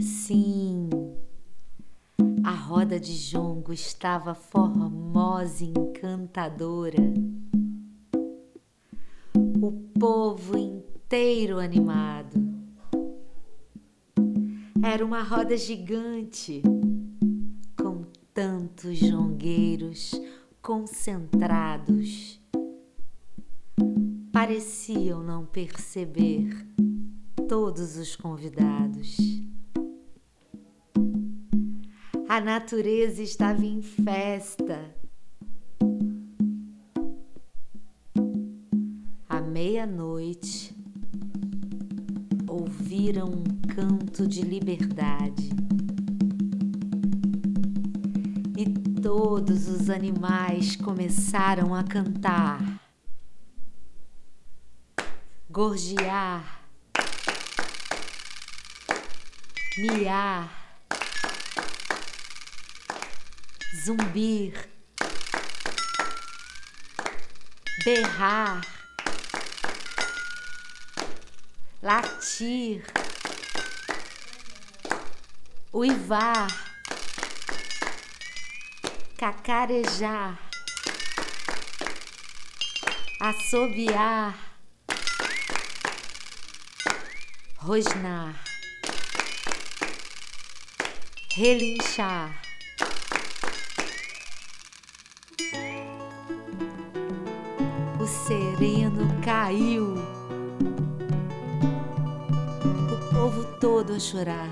Sim, a roda de jongo estava formosa e encantadora. O povo inteiro animado. Era uma roda gigante, com tantos jongueiros concentrados. Pareciam não perceber todos os convidados. A natureza estava em festa. À meia-noite, ouviram um canto de liberdade. E todos os animais começaram a cantar, gorjear, miar zumbir, berrar, latir, uivar, cacarejar, assobiar, rosnar, relinchar. O sereno caiu. O povo todo a chorar.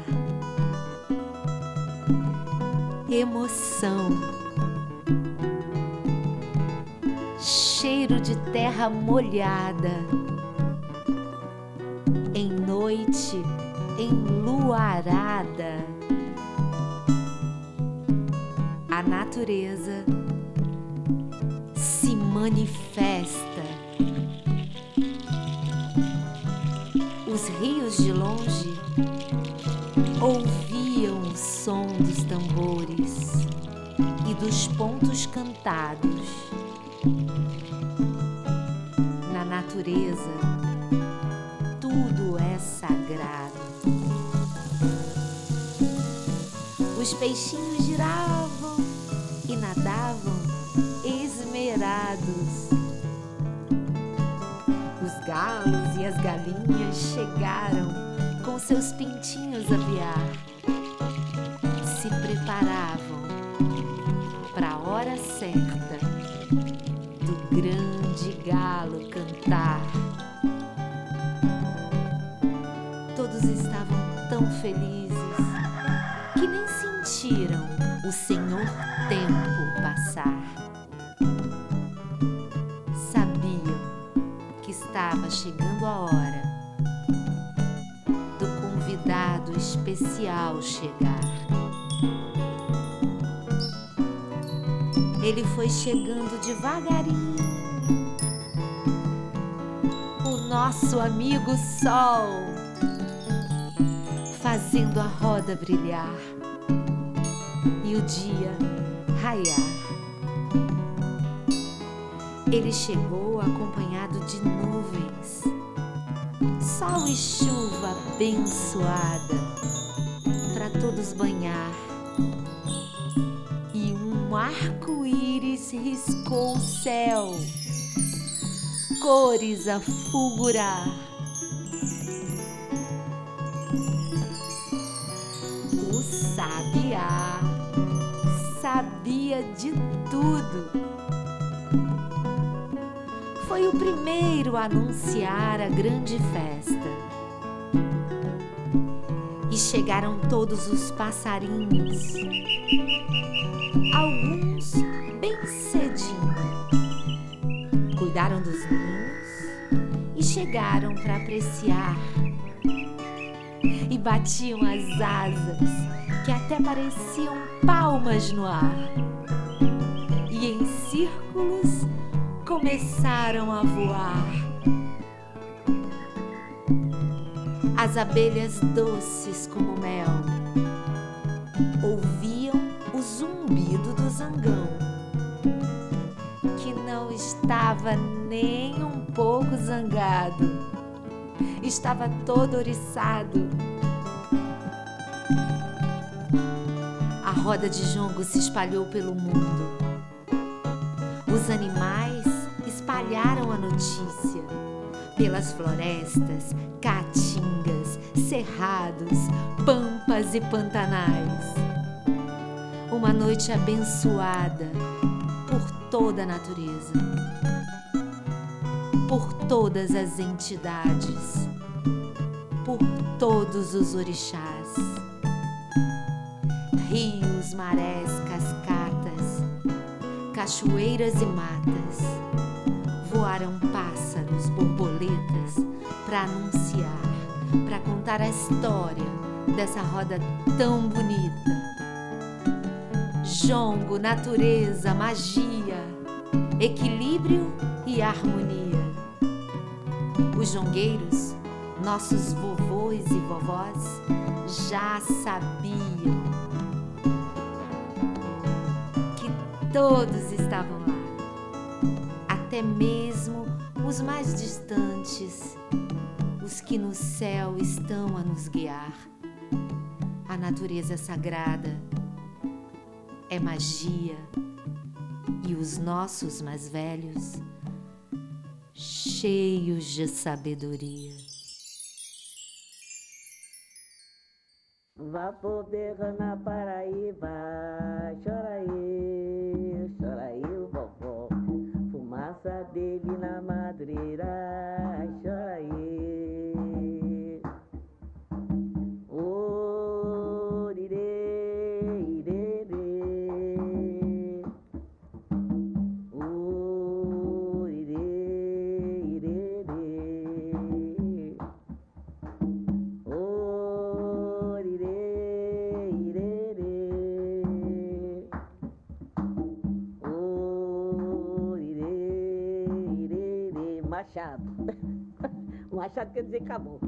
Emoção. Cheiro de terra molhada. Em noite enluarada. A natureza manifesta. Os rios de longe ouviam o som dos tambores e dos pontos cantados. Na natureza, tudo é sagrado. Os peixinhos giravam E as galinhas chegaram com seus pintinhos a piar. Se preparavam para a hora certa do grande galo cantar. Todos estavam tão felizes que nem sentiram o Senhor Tempo chegando a hora do convidado especial chegar. Ele foi chegando devagarinho. O nosso amigo Sol, fazendo a roda brilhar e o dia raiar. Ele chegou acompanhado de nuvens, sol e chuva abençoada para todos banhar. E um arco-íris riscou o céu, cores a fulgurar. O sabiá sabia de tudo o primeiro a anunciar a grande festa. E chegaram todos os passarinhos, alguns bem cedinho. Cuidaram dos ninhos e chegaram para apreciar. E batiam as asas que até pareciam palmas no ar. E em círculos começaram a voar. As abelhas doces como mel ouviam o zumbido do zangão, que não estava nem um pouco zangado, estava todo oriçado. roda de jongo se espalhou pelo mundo. Os animais espalharam a notícia pelas florestas, caatingas, cerrados, pampas e pantanais. Uma noite abençoada por toda a natureza, por todas as entidades, por todos os orixás. Rios, marés, cascatas, cachoeiras e matas, voaram pássaros, borboletas para anunciar, para contar a história dessa roda tão bonita. Jongo, natureza, magia, equilíbrio e harmonia. Os jongueiros, nossos vovôs e vovós, já sabiam que todos estavam lá, até mesmo os mais distantes, os que no céu estão a nos guiar. A natureza sagrada é magia e os nossos mais velhos cheios de sabedoria. Vapor berra na Paraíba, chora aí, Na madreira, Machado. Machado quer dizer acabou.